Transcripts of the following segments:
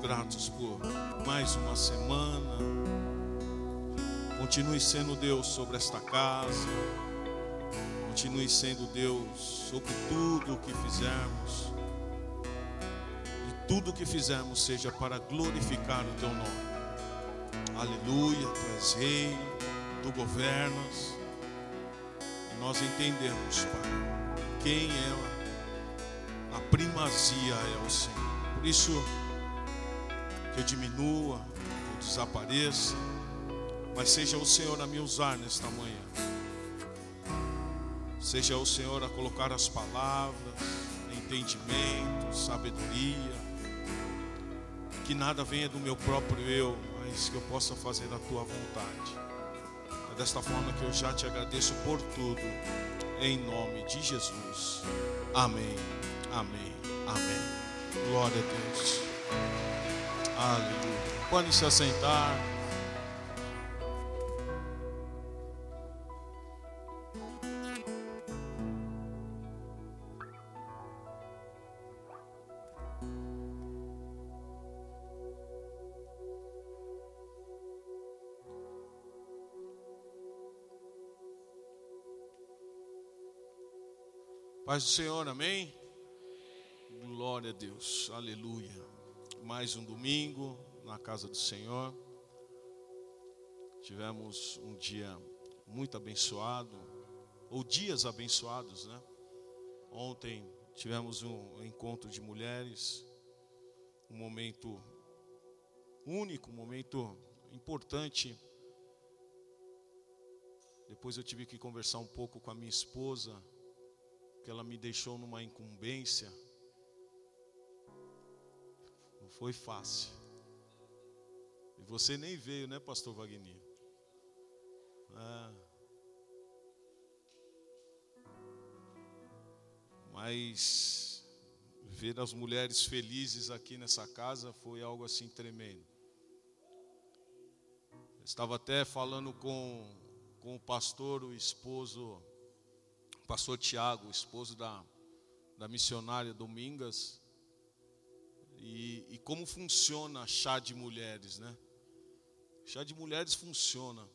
Gratos por mais uma semana. Continue sendo Deus sobre esta casa. Continue sendo Deus sobre tudo o que fizermos. E tudo o que fizermos seja para glorificar o teu nome. Aleluia, tu és rei, tu governas. E nós entendemos, Pai, quem é a primazia é o Senhor. Por isso, eu diminua, eu desapareça, mas seja o Senhor a me usar nesta manhã. Seja o Senhor a colocar as palavras, entendimento, sabedoria. Que nada venha do meu próprio eu, mas que eu possa fazer a tua vontade. É desta forma que eu já te agradeço por tudo, em nome de Jesus. Amém, amém, amém. Glória a Deus. Aleluia. Podem se assentar. Paz do Senhor, amém? Glória a Deus, aleluia. Mais um domingo na casa do Senhor. Tivemos um dia muito abençoado, ou dias abençoados, né? Ontem tivemos um encontro de mulheres, um momento único, um momento importante. Depois eu tive que conversar um pouco com a minha esposa que ela me deixou numa incumbência. Foi fácil. E você nem veio, né, pastor Wagner? Ah. Mas ver as mulheres felizes aqui nessa casa foi algo assim tremendo. estava até falando com, com o pastor, o esposo pastor Tiago, esposo da, da missionária Domingas, e, e, como funciona chá de mulheres, né? Chá de mulheres funciona.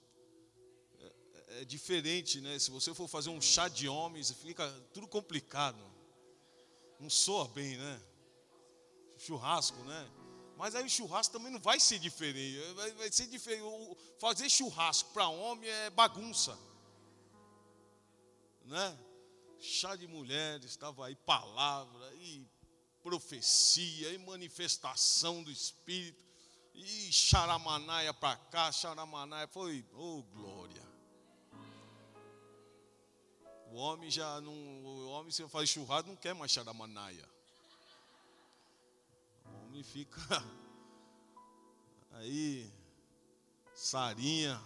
É, é, diferente, né? Se você for fazer um chá de homens, fica tudo complicado. Não soa bem, né? Churrasco, né? Mas aí o churrasco também não vai ser diferente. Vai, vai ser diferente. Fazer churrasco para homem é bagunça né? Chá de mulheres, estava aí palavra, e profecia, e manifestação do Espírito, e charamanaia para cá, charamanaia, foi, oh glória. O homem já não, o homem se faz churrasco não quer mais charamanaia. O homem fica aí, sarinha,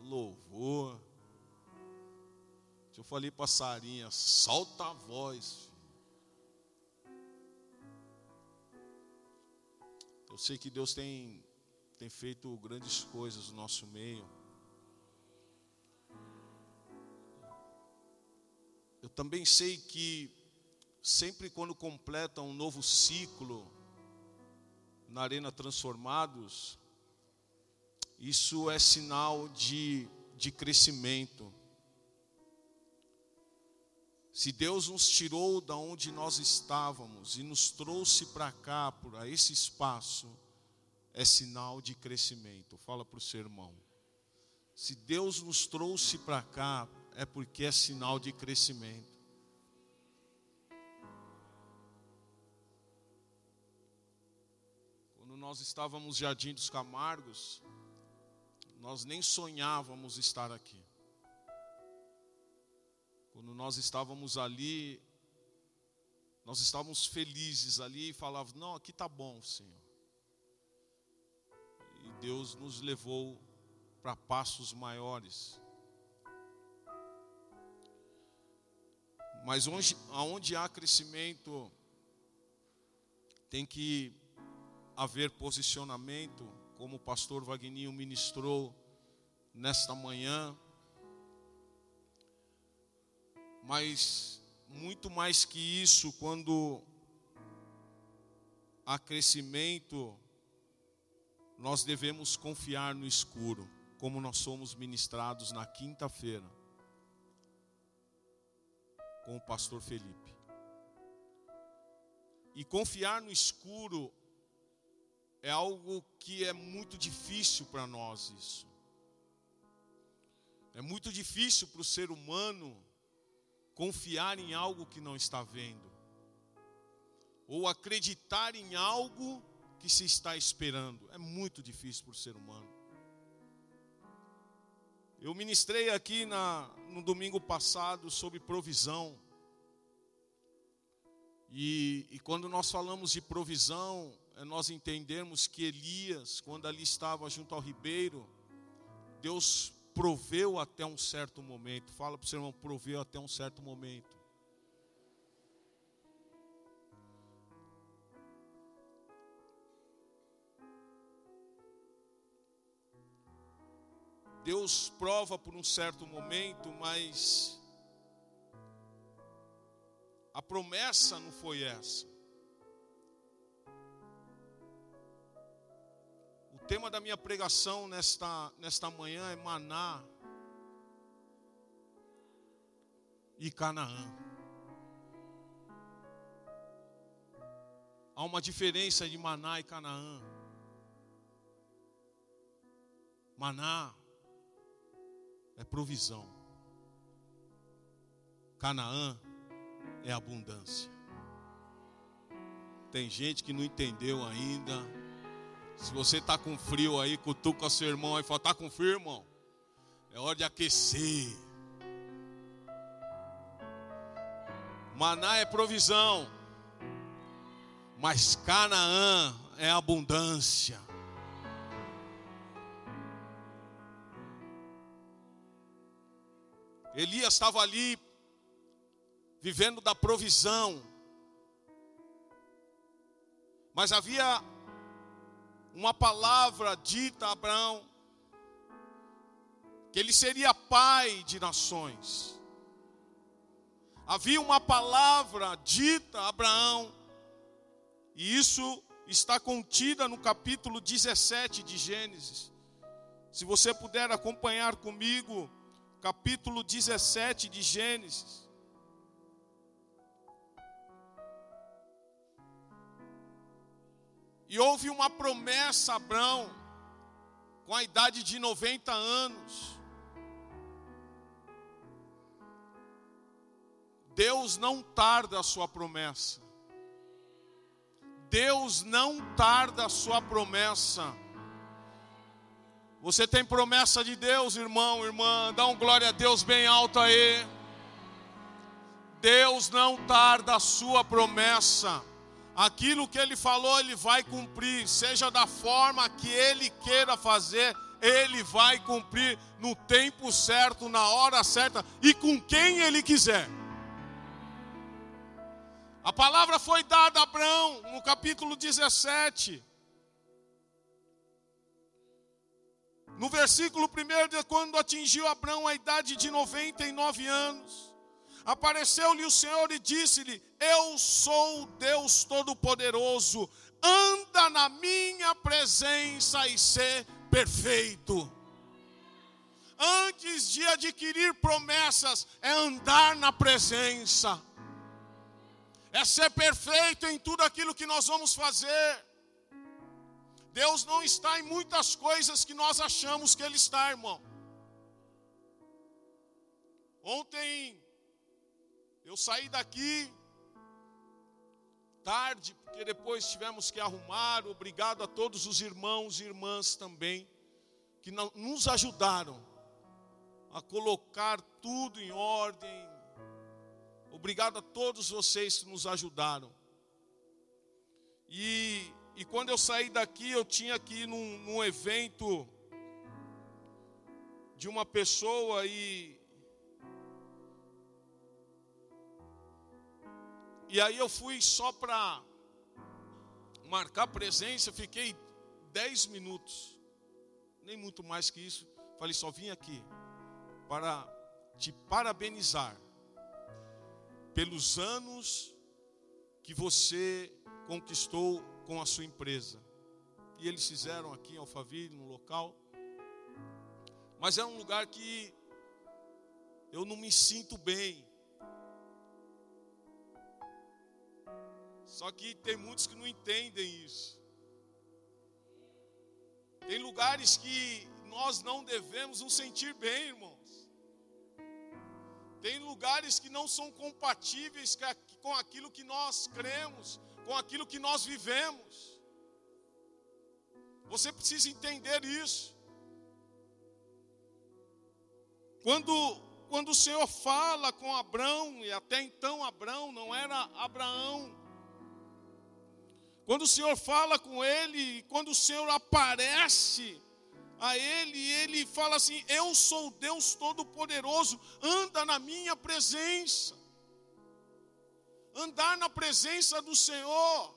louvor. Eu falei para Sarinha, solta a voz. Eu sei que Deus tem, tem feito grandes coisas no nosso meio. Eu também sei que sempre quando completa um novo ciclo na Arena Transformados, isso é sinal de, de crescimento. Se Deus nos tirou da onde nós estávamos e nos trouxe para cá, por esse espaço, é sinal de crescimento. Fala para o seu irmão. Se Deus nos trouxe para cá, é porque é sinal de crescimento. Quando nós estávamos no Jardim dos Camargos, nós nem sonhávamos estar aqui. Quando nós estávamos ali, nós estávamos felizes ali e falávamos: Não, aqui está bom, Senhor. E Deus nos levou para passos maiores. Mas onde, onde há crescimento, tem que haver posicionamento, como o pastor Vagninho ministrou nesta manhã. Mas muito mais que isso, quando há crescimento, nós devemos confiar no escuro, como nós somos ministrados na quinta-feira com o pastor Felipe. E confiar no escuro é algo que é muito difícil para nós isso. É muito difícil para o ser humano confiar em algo que não está vendo, ou acreditar em algo que se está esperando. É muito difícil para o ser humano. Eu ministrei aqui na, no domingo passado sobre provisão. E, e quando nós falamos de provisão, é nós entendermos que Elias, quando ali estava junto ao ribeiro, Deus proveu até um certo momento. Fala para o seu irmão, proveu até um certo momento. Deus prova por um certo momento, mas a promessa não foi essa. Tema da minha pregação nesta, nesta manhã é Maná e Canaã. Há uma diferença de Maná e Canaã. Maná é provisão. Canaã é abundância. Tem gente que não entendeu ainda se você está com frio aí, cutuca seu irmão aí e fala: Está com frio, irmão? É hora de aquecer. Maná é provisão, mas Canaã é abundância. Elias estava ali, vivendo da provisão, mas havia uma palavra dita a Abraão, que ele seria pai de nações. Havia uma palavra dita a Abraão, e isso está contida no capítulo 17 de Gênesis. Se você puder acompanhar comigo, capítulo 17 de Gênesis. E houve uma promessa a Abraão, com a idade de 90 anos. Deus não tarda a sua promessa. Deus não tarda a sua promessa. Você tem promessa de Deus, irmão, irmã, dá um glória a Deus bem alto aí. Deus não tarda a sua promessa aquilo que ele falou, ele vai cumprir, seja da forma que ele queira fazer, ele vai cumprir no tempo certo, na hora certa e com quem ele quiser. A palavra foi dada a Abraão no capítulo 17. No versículo 1, quando atingiu Abraão a idade de 99 anos, Apareceu-lhe o Senhor e disse-lhe: Eu sou Deus Todo-Poderoso, anda na minha presença e ser perfeito. Antes de adquirir promessas, é andar na presença, é ser perfeito em tudo aquilo que nós vamos fazer. Deus não está em muitas coisas que nós achamos que Ele está, irmão. Ontem eu saí daqui tarde, porque depois tivemos que arrumar. Obrigado a todos os irmãos e irmãs também, que nos ajudaram a colocar tudo em ordem. Obrigado a todos vocês que nos ajudaram. E, e quando eu saí daqui, eu tinha que ir num, num evento de uma pessoa e E aí eu fui só para marcar presença, fiquei 10 minutos, nem muito mais que isso. Falei, só vim aqui para te parabenizar pelos anos que você conquistou com a sua empresa. e eles fizeram aqui em Alphaville, no local. Mas é um lugar que eu não me sinto bem. Só que tem muitos que não entendem isso. Tem lugares que nós não devemos nos sentir bem, irmãos. Tem lugares que não são compatíveis com aquilo que nós cremos, com aquilo que nós vivemos. Você precisa entender isso. Quando, quando o Senhor fala com Abraão, e até então Abraão não era Abraão, quando o Senhor fala com ele, quando o Senhor aparece a ele, ele fala assim: Eu sou Deus Todo-Poderoso, anda na minha presença. Andar na presença do Senhor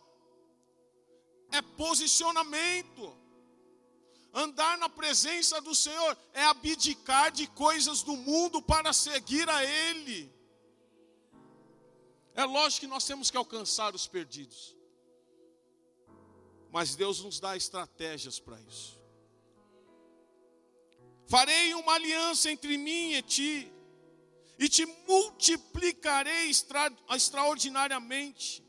é posicionamento. Andar na presença do Senhor é abdicar de coisas do mundo para seguir a Ele. É lógico que nós temos que alcançar os perdidos, mas Deus nos dá estratégias para isso. Farei uma aliança entre mim e ti, e te multiplicarei extra, extraordinariamente.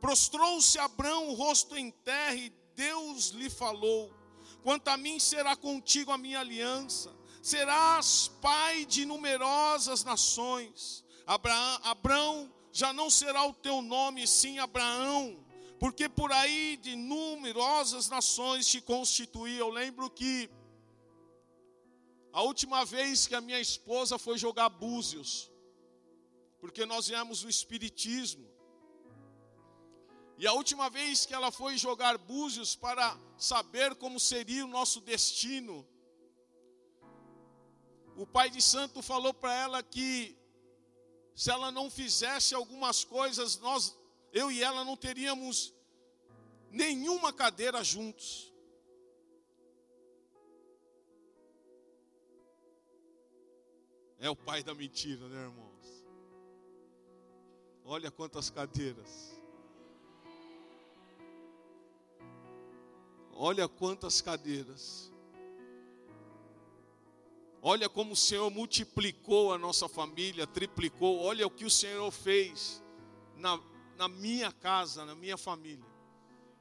Prostrou-se Abraão o rosto em terra, e Deus lhe falou: Quanto a mim, será contigo a minha aliança. Serás pai de numerosas nações. Abraão, Abraão já não será o teu nome, sim Abraão, porque por aí de numerosas nações te constituí. Eu lembro que a última vez que a minha esposa foi jogar búzios, porque nós viemos do Espiritismo, e a última vez que ela foi jogar búzios para saber como seria o nosso destino, o pai de santo falou para ela que se ela não fizesse algumas coisas, nós, eu e ela não teríamos nenhuma cadeira juntos. É o pai da mentira, né, irmãos? Olha quantas cadeiras. Olha quantas cadeiras. Olha como o Senhor multiplicou a nossa família, triplicou. Olha o que o Senhor fez na, na minha casa, na minha família.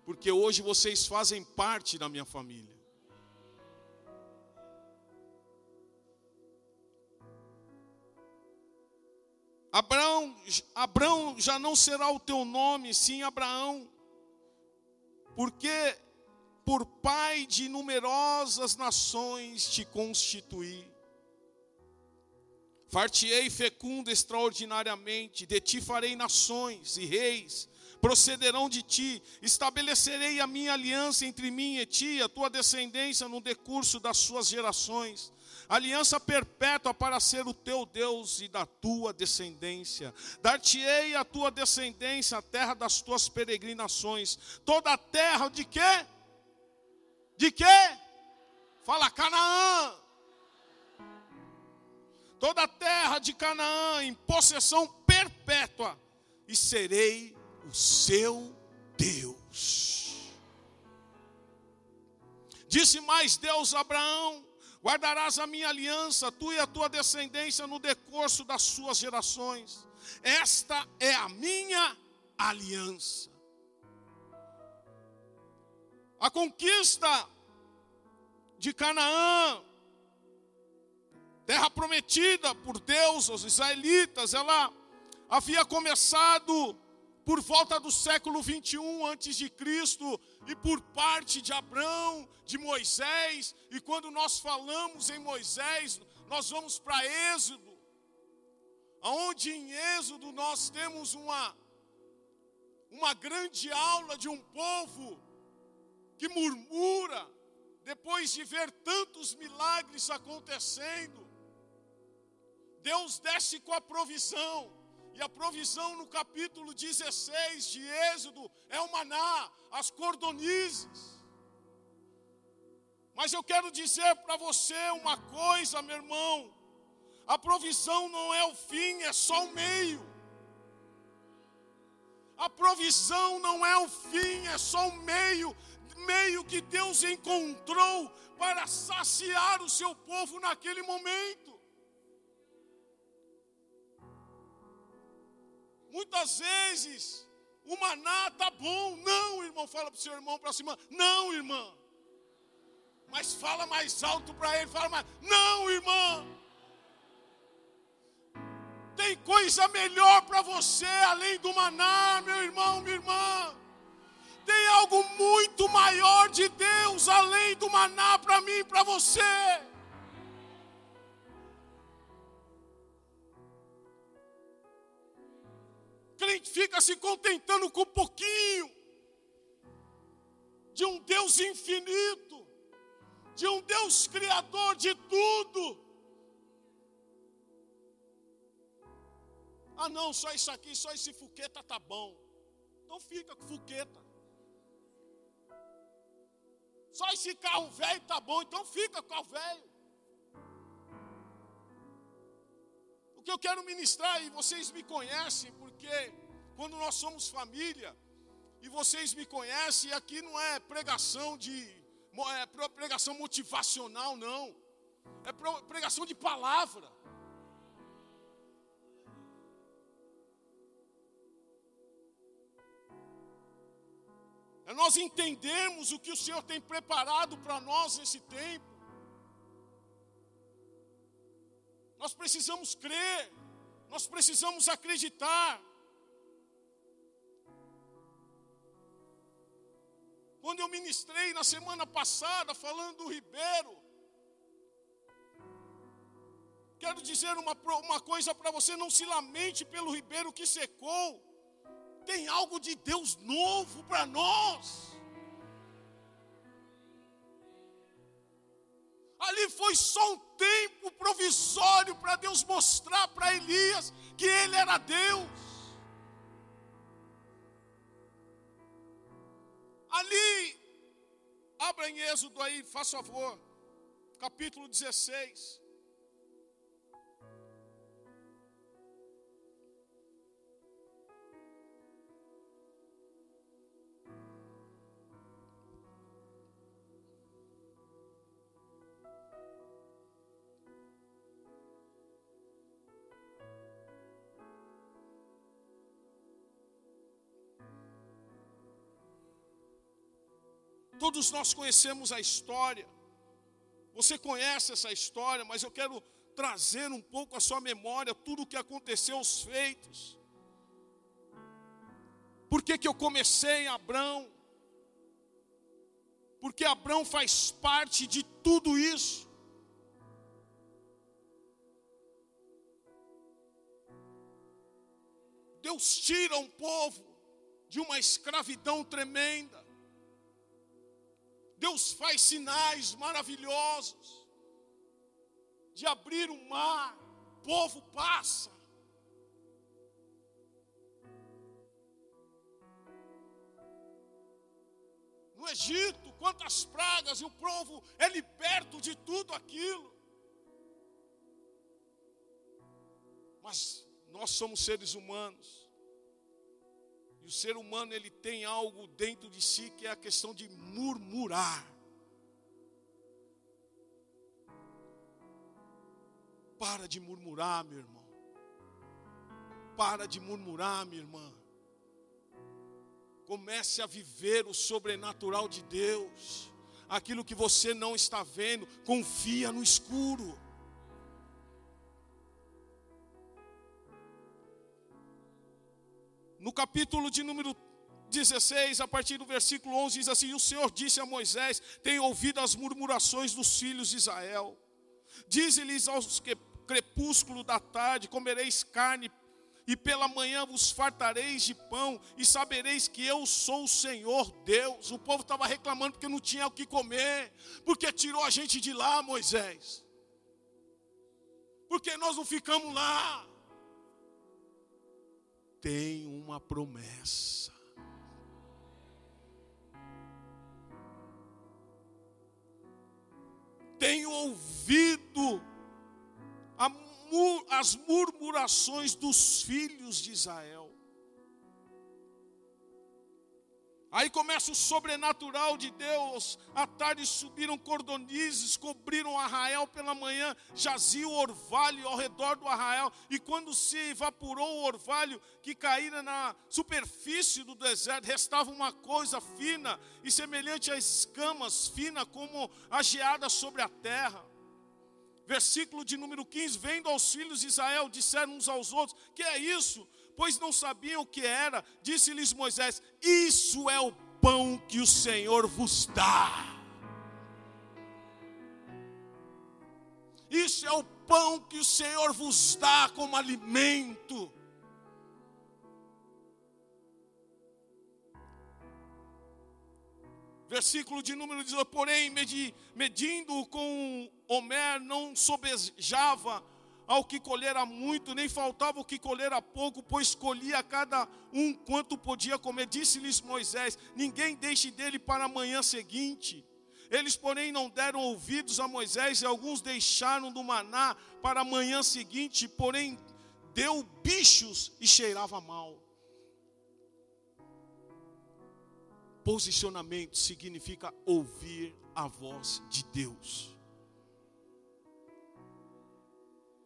Porque hoje vocês fazem parte da minha família. Abraão, Abraão já não será o teu nome, sim Abraão, porque por pai de numerosas nações te constituí. Fartiei fecundo extraordinariamente, de ti farei nações e reis, procederão de ti, estabelecerei a minha aliança entre mim e ti, a tua descendência no decurso das suas gerações, aliança perpétua para ser o teu Deus e da tua descendência. Dar-te-ei a tua descendência a terra das tuas peregrinações, toda a terra de quê? De quê? Fala Canaã. Toda a terra de Canaã em possessão perpétua, e serei o seu Deus. Disse mais Deus a Abraão: Guardarás a minha aliança, tu e a tua descendência, no decurso das suas gerações. Esta é a minha aliança. A conquista de Canaã, terra prometida por Deus aos israelitas, ela havia começado por volta do século 21 antes de Cristo e por parte de Abraão, de Moisés, e quando nós falamos em Moisés, nós vamos para Êxodo, aonde em Êxodo nós temos uma uma grande aula de um povo que murmura, depois de ver tantos milagres acontecendo, Deus desce com a provisão, e a provisão no capítulo 16 de Êxodo é o maná, as cordonizes. Mas eu quero dizer para você uma coisa, meu irmão: a provisão não é o fim, é só o meio. A provisão não é o fim, é só o meio meio que Deus encontrou para saciar o seu povo naquele momento. Muitas vezes o maná tá bom. Não, irmão, fala para o seu irmão, para cima. Não, irmã. Mas fala mais alto para ele, fala mais. Não, irmã. Tem coisa melhor para você além do maná, meu irmão, minha irmã. Tem algo muito maior de Deus além do maná para mim e para você. Crente fica se contentando com pouquinho de um Deus infinito, de um Deus criador de tudo. Ah, não, só isso aqui, só esse fuqueta tá bom. Então fica com fuqueta. Só esse carro velho tá bom, então fica com o velho. Que eu quero ministrar, e vocês me conhecem, porque quando nós somos família, e vocês me conhecem, aqui não é pregação de é pregação motivacional, não. É pregação de palavra. É nós entendermos o que o Senhor tem preparado para nós nesse tempo. Nós precisamos crer, nós precisamos acreditar. Quando eu ministrei na semana passada, falando do Ribeiro, quero dizer uma, uma coisa para você: não se lamente pelo Ribeiro que secou tem algo de Deus novo para nós. Ali foi só um tempo provisório para Deus mostrar para Elias que ele era Deus. Ali, abra em Êxodo aí, faça favor, capítulo 16. Todos nós conhecemos a história. Você conhece essa história, mas eu quero trazer um pouco a sua memória tudo o que aconteceu, os feitos. Por que, que eu comecei em Abrão? Porque Abrão faz parte de tudo isso. Deus tira um povo de uma escravidão tremenda. Deus faz sinais maravilhosos de abrir o mar, o povo passa. No Egito, quantas pragas, e o povo é liberto de tudo aquilo. Mas nós somos seres humanos. E o ser humano ele tem algo dentro de si que é a questão de murmurar. Para de murmurar, meu irmão. Para de murmurar, minha irmã. Comece a viver o sobrenatural de Deus. Aquilo que você não está vendo, confia no escuro. No capítulo de número 16, a partir do versículo 11, diz assim: O Senhor disse a Moisés: Tenho ouvido as murmurações dos filhos de Israel. Dize-lhes aos que crepúsculo da tarde: Comereis carne, e pela manhã vos fartareis de pão, e sabereis que eu sou o Senhor Deus. O povo estava reclamando porque não tinha o que comer, porque tirou a gente de lá, Moisés. Porque nós não ficamos lá tem uma promessa. Tenho ouvido as murmurações dos filhos de Israel. Aí começa o sobrenatural de Deus. À tarde subiram cordonizes, cobriram arraial pela manhã, jazia o orvalho ao redor do arraial. E quando se evaporou o orvalho que caíra na superfície do deserto, restava uma coisa fina e semelhante a escamas, fina como a geada sobre a terra. Versículo de número 15: Vendo aos filhos de Israel, disseram uns aos outros: Que é isso? Pois não sabiam o que era. Disse-lhes Moisés: Isso é o pão que o Senhor vos dá. Isso é o pão que o Senhor vos dá como alimento. Versículo de número 18: Porém, medindo com Homer, não sobejava ao que colhera muito, nem faltava o que colhera pouco, pois colhia cada um quanto podia comer. Disse-lhes Moisés: Ninguém deixe dele para a manhã seguinte. Eles, porém, não deram ouvidos a Moisés, e alguns deixaram do maná para a manhã seguinte, porém, deu bichos e cheirava mal. Posicionamento significa ouvir a voz de Deus.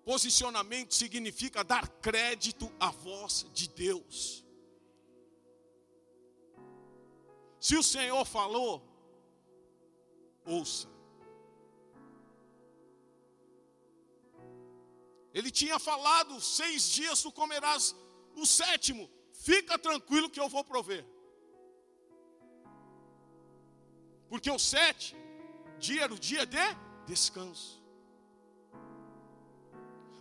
Posicionamento significa dar crédito à voz de Deus. Se o Senhor falou, ouça. Ele tinha falado: seis dias tu comerás o sétimo, fica tranquilo que eu vou prover. Porque o sete dia era o dia de descanso.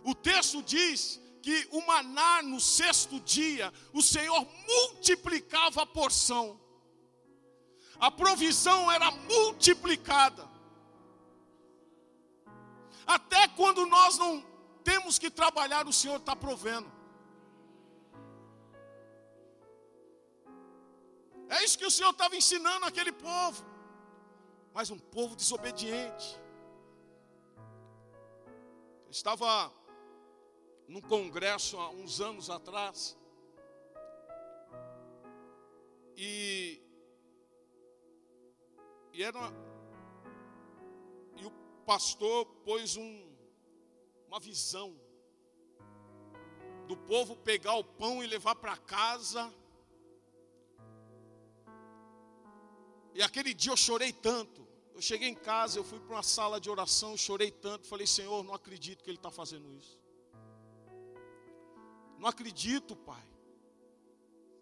O texto diz que o maná no sexto dia, o Senhor multiplicava a porção. A provisão era multiplicada. Até quando nós não temos que trabalhar, o Senhor está provendo. É isso que o Senhor estava ensinando aquele povo. Mas um povo desobediente. Estava num congresso há uns anos atrás. E, e era e o pastor pôs um, uma visão do povo pegar o pão e levar para casa. E aquele dia eu chorei tanto. Eu cheguei em casa, eu fui para uma sala de oração, chorei tanto, falei, Senhor, não acredito que Ele está fazendo isso. Não acredito, Pai.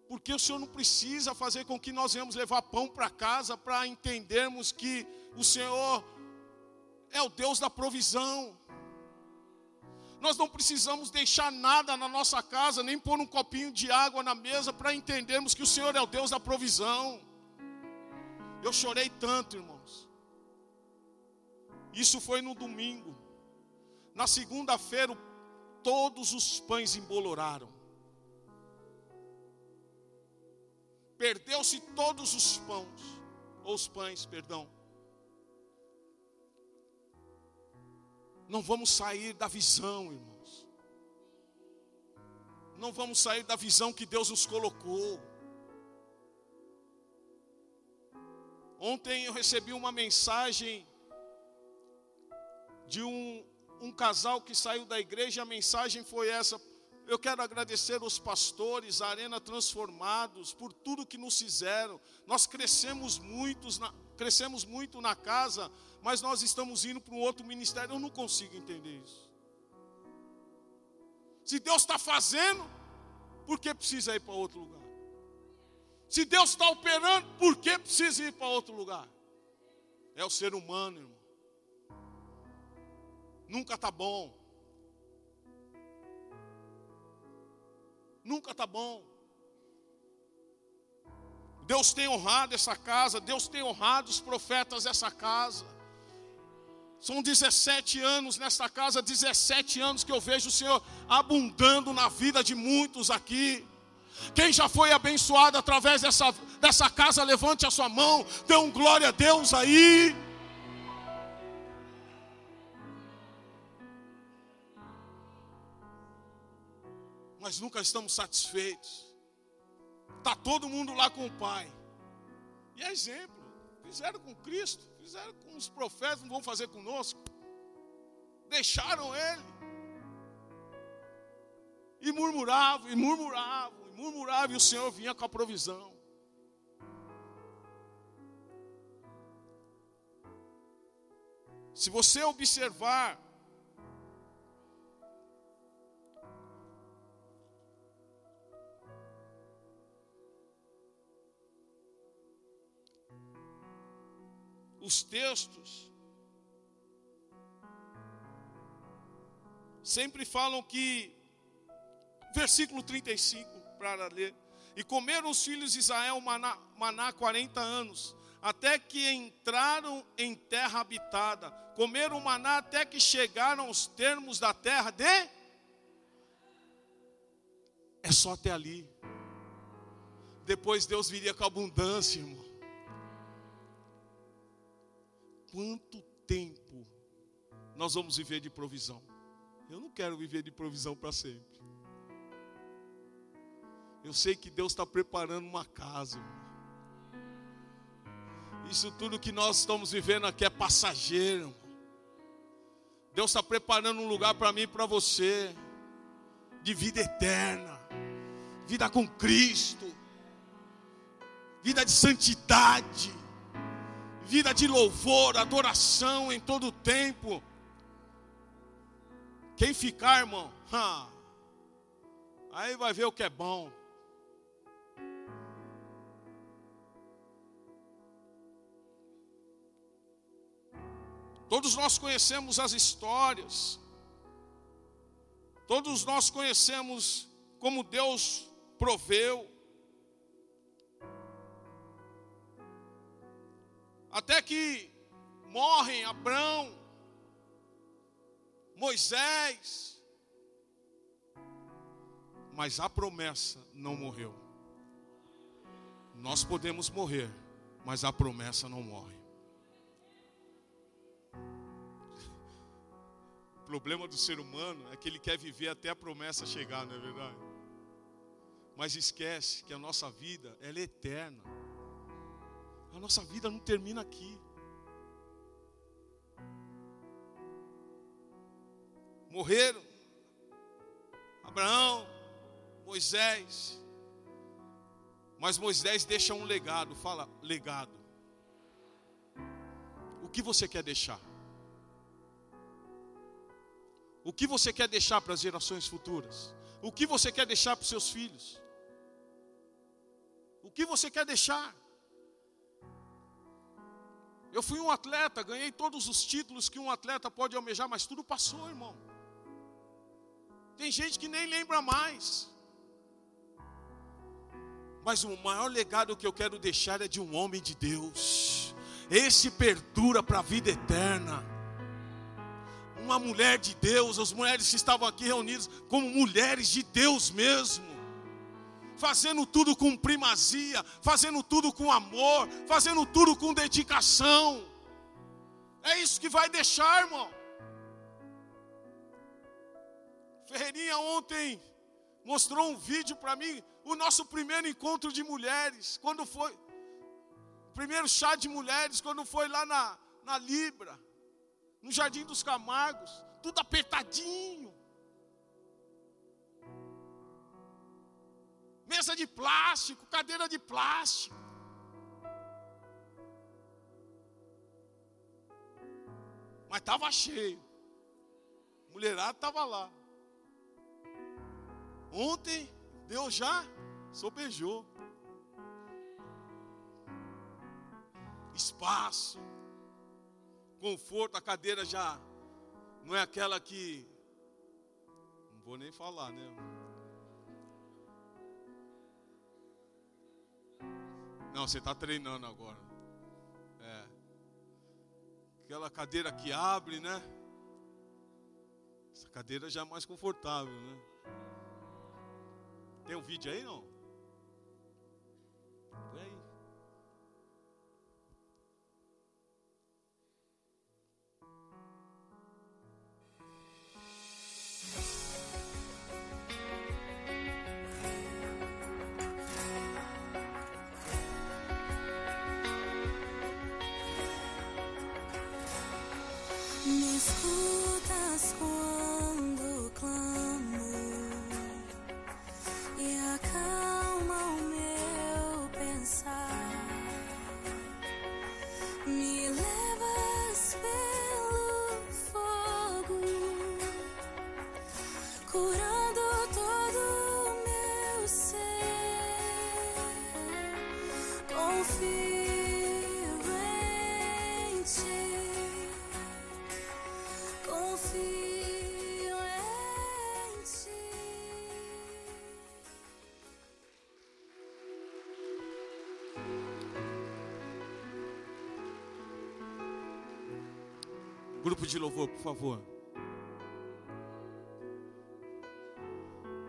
Porque o Senhor não precisa fazer com que nós venhamos levar pão para casa para entendermos que o Senhor é o Deus da provisão. Nós não precisamos deixar nada na nossa casa, nem pôr um copinho de água na mesa para entendermos que o Senhor é o Deus da provisão. Eu chorei tanto, irmãos. Isso foi no domingo. Na segunda-feira, o todos os pães emboloraram. Perdeu-se todos os pães, ou os pães, perdão. Não vamos sair da visão, irmãos. Não vamos sair da visão que Deus nos colocou. Ontem eu recebi uma mensagem de um um casal que saiu da igreja, a mensagem foi essa. Eu quero agradecer os pastores, a Arena Transformados, por tudo que nos fizeram. Nós crescemos, muitos na, crescemos muito na casa, mas nós estamos indo para um outro ministério. Eu não consigo entender isso. Se Deus está fazendo, por que precisa ir para outro lugar? Se Deus está operando, por que precisa ir para outro lugar? É o ser humano, irmão nunca está bom. Nunca está bom. Deus tem honrado essa casa, Deus tem honrado os profetas dessa casa. São 17 anos nesta casa, 17 anos que eu vejo o Senhor abundando na vida de muitos aqui. Quem já foi abençoado através dessa, dessa casa, levante a sua mão, dê um glória a Deus aí. Mas nunca estamos satisfeitos. Está todo mundo lá com o Pai, E é exemplo. Fizeram com Cristo, fizeram com os profetas, não vão fazer conosco. Deixaram ele. E murmuravam, e murmuravam, e murmuravam, e o Senhor vinha com a provisão. Se você observar os textos sempre falam que versículo 35 para ler. E comeram os filhos de Israel maná, maná 40 anos, até que entraram em terra habitada. Comeram maná até que chegaram aos termos da terra de. É só até ali. Depois Deus viria com abundância, irmão. Quanto tempo nós vamos viver de provisão? Eu não quero viver de provisão para sempre. Eu sei que Deus está preparando uma casa. Irmão. Isso tudo que nós estamos vivendo aqui é passageiro. Deus está preparando um lugar para mim e para você, de vida eterna, vida com Cristo, vida de santidade, vida de louvor, adoração em todo o tempo. Quem ficar, irmão, aí vai ver o que é bom. Todos nós conhecemos as histórias, todos nós conhecemos como Deus proveu. Até que morrem Abraão, Moisés, mas a promessa não morreu. Nós podemos morrer, mas a promessa não morre. problema do ser humano é que ele quer viver até a promessa chegar, não é verdade? Mas esquece que a nossa vida, ela é eterna. A nossa vida não termina aqui. Morreram Abraão, Moisés. Mas Moisés deixa um legado, fala legado. O que você quer deixar? O que você quer deixar para as gerações futuras? O que você quer deixar para os seus filhos? O que você quer deixar? Eu fui um atleta, ganhei todos os títulos que um atleta pode almejar, mas tudo passou, irmão. Tem gente que nem lembra mais. Mas o maior legado que eu quero deixar é de um homem de Deus. Esse perdura para a vida eterna uma mulher de Deus, as mulheres que estavam aqui reunidas como mulheres de Deus mesmo, fazendo tudo com primazia, fazendo tudo com amor, fazendo tudo com dedicação. É isso que vai deixar, irmão. Ferreirinha ontem mostrou um vídeo para mim, o nosso primeiro encontro de mulheres, quando foi, primeiro chá de mulheres, quando foi lá na, na Libra no Jardim dos Camargos, tudo apertadinho. Mesa de plástico, cadeira de plástico. Mas estava cheio. Mulherada estava lá. Ontem Deus já sopejou. Espaço conforto, a cadeira já não é aquela que. Não vou nem falar, né? Não, você está treinando agora. É. Aquela cadeira que abre, né? Essa cadeira já é mais confortável, né? Tem um vídeo aí não? Grupo de louvor, por favor.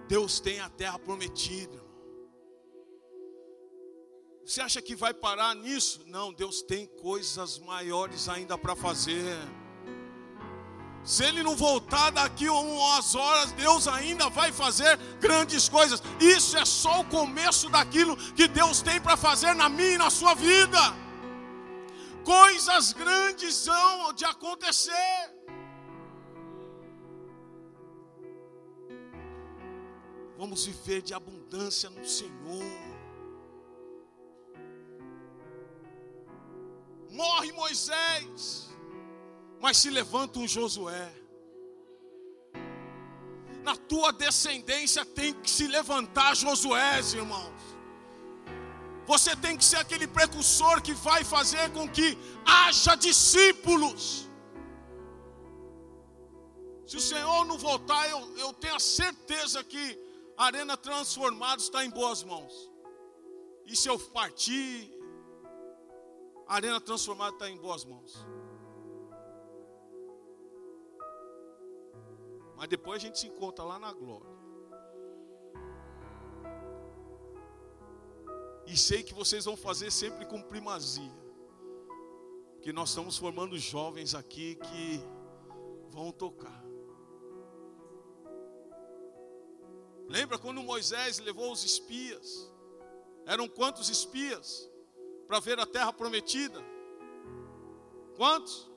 Deus tem a terra prometida. Você acha que vai parar nisso? Não, Deus tem coisas maiores ainda para fazer. Se Ele não voltar daqui a umas horas, Deus ainda vai fazer grandes coisas. Isso é só o começo daquilo que Deus tem para fazer na minha e na sua vida. Coisas grandes hão de acontecer. Vamos viver de abundância no Senhor. Morre Moisés, mas se levanta um Josué. Na tua descendência tem que se levantar Josué, irmãos. Você tem que ser aquele precursor que vai fazer com que haja discípulos. Se o Senhor não voltar, eu, eu tenho a certeza que a Arena Transformada está em boas mãos. E se eu partir, a Arena Transformada está em boas mãos. Mas depois a gente se encontra lá na glória. E sei que vocês vão fazer sempre com primazia. Que nós estamos formando jovens aqui que vão tocar. Lembra quando Moisés levou os espias? Eram quantos espias para ver a terra prometida? Quantos?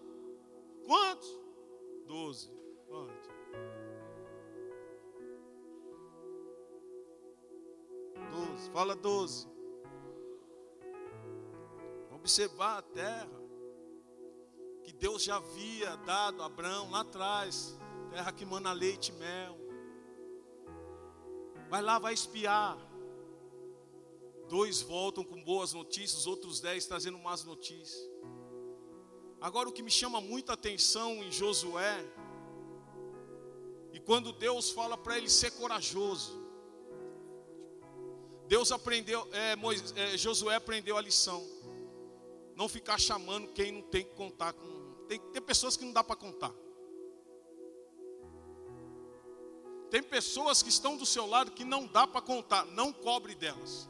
Quantos? Doze. Quantos? Doze. Fala doze. Observar a terra que Deus já havia dado a Abraão lá atrás, terra que mana leite e mel. Vai lá, vai espiar. Dois voltam com boas notícias, outros dez trazendo más notícias. Agora o que me chama muita atenção em Josué, e quando Deus fala para ele ser corajoso, Deus aprendeu, é, Moisés, é, Josué aprendeu a lição. Não ficar chamando quem não tem que contar com. Tem, tem pessoas que não dá para contar. Tem pessoas que estão do seu lado que não dá para contar, não cobre delas.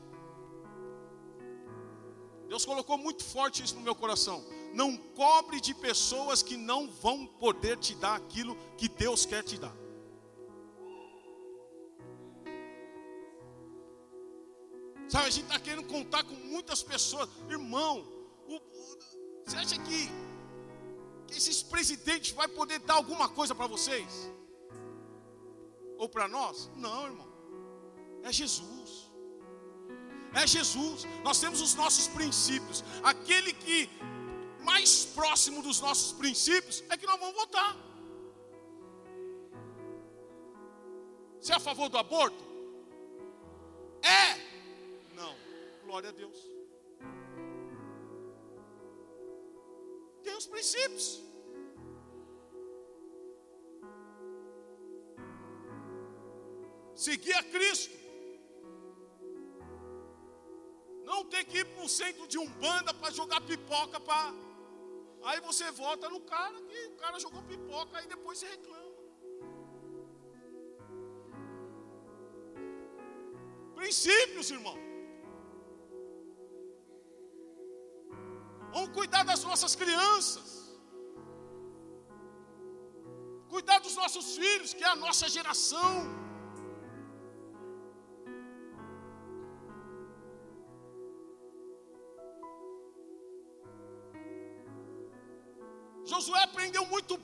Deus colocou muito forte isso no meu coração. Não cobre de pessoas que não vão poder te dar aquilo que Deus quer te dar. Sabe, a gente está querendo contar com muitas pessoas. Irmão, o- você acha que, que esses presidentes vai poder dar alguma coisa para vocês? Ou para nós? Não, irmão. É Jesus. É Jesus. Nós temos os nossos princípios. Aquele que mais próximo dos nossos princípios é que nós vamos votar. Você é a favor do aborto? É. Não. Glória a Deus. Tem os princípios. Seguir a Cristo. Não ter que ir para o centro de Umbanda para jogar pipoca para. Aí você vota no cara que o cara jogou pipoca, aí depois você reclama. Princípios, irmão. Vamos cuidar das nossas crianças. Cuidar dos nossos filhos, que é a nossa geração.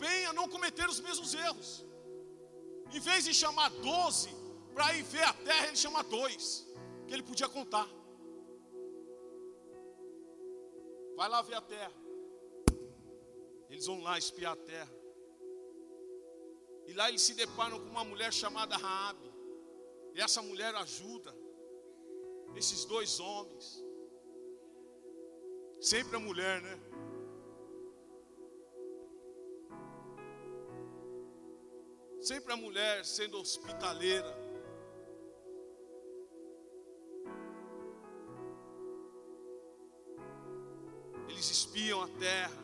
Bem a não cometer os mesmos erros. Em vez de chamar doze para ir ver a terra, ele chama dois, que ele podia contar. Vai lá ver a terra. Eles vão lá espiar a terra. E lá eles se deparam com uma mulher chamada Raabe. E essa mulher ajuda esses dois homens. Sempre a mulher, né? Sempre a mulher sendo hospitaleira. Eles espiam a terra